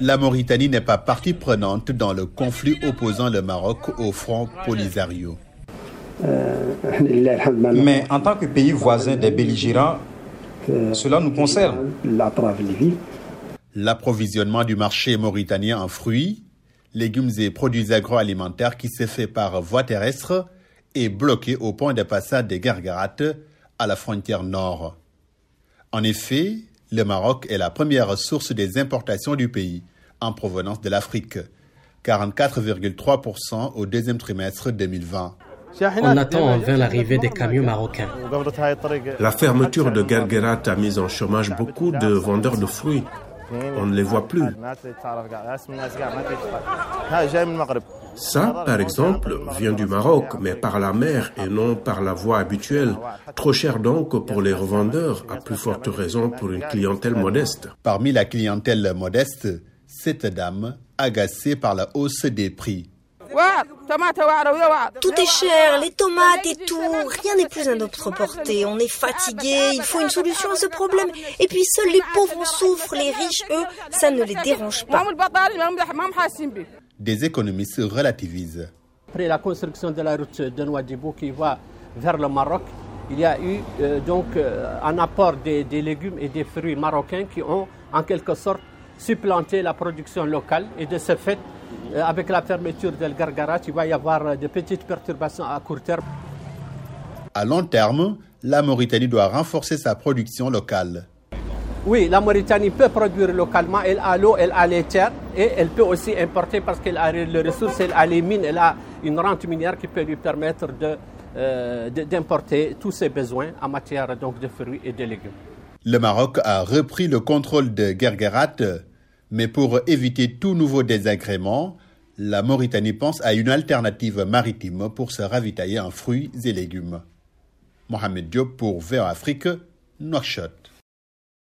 La Mauritanie n'est pas partie prenante dans le conflit opposant le Maroc au front Polisario. Mais en tant que pays voisin des belligérants, cela nous concerne. L'approvisionnement du marché mauritanien en fruits, légumes et produits agroalimentaires qui s'est fait par voie terrestre est bloqué au point de passage des Gargarates à la frontière nord. En effet, le Maroc est la première source des importations du pays en provenance de l'Afrique, 44,3% au deuxième trimestre 2020. On attend en vain l'arrivée des camions marocains. La fermeture de Gergerat a mis en chômage beaucoup de vendeurs de fruits. On ne les voit plus. Ça, par exemple, vient du Maroc, mais par la mer et non par la voie habituelle. Trop cher donc pour les revendeurs, à plus forte raison pour une clientèle modeste. Parmi la clientèle modeste, cette dame, agacée par la hausse des prix. Tout est cher, les tomates et tout, rien n'est plus à notre portée. On est fatigué, il faut une solution à ce problème. Et puis seuls les pauvres en souffrent, les riches, eux, ça ne les dérange pas. Des économistes relativisent. Après la construction de la route de Nouadhibou qui va vers le Maroc, il y a eu euh, donc euh, un apport des, des légumes et des fruits marocains qui ont en quelque sorte supplanté la production locale et de ce fait euh, avec la fermeture del Gargarat, il va y avoir de petites perturbations à court terme. À long terme, la Mauritanie doit renforcer sa production locale. Oui, la Mauritanie peut produire localement. Elle a l'eau, elle a les terres et elle peut aussi importer parce qu'elle a les ressources, elle a les mines, elle a une rente minière qui peut lui permettre de, euh, d'importer tous ses besoins en matière donc, de fruits et de légumes. Le Maroc a repris le contrôle de Gergerat, mais pour éviter tout nouveau désagrément, la Mauritanie pense à une alternative maritime pour se ravitailler en fruits et légumes. Mohamed Diop pour VO Afrique, Nouakchott.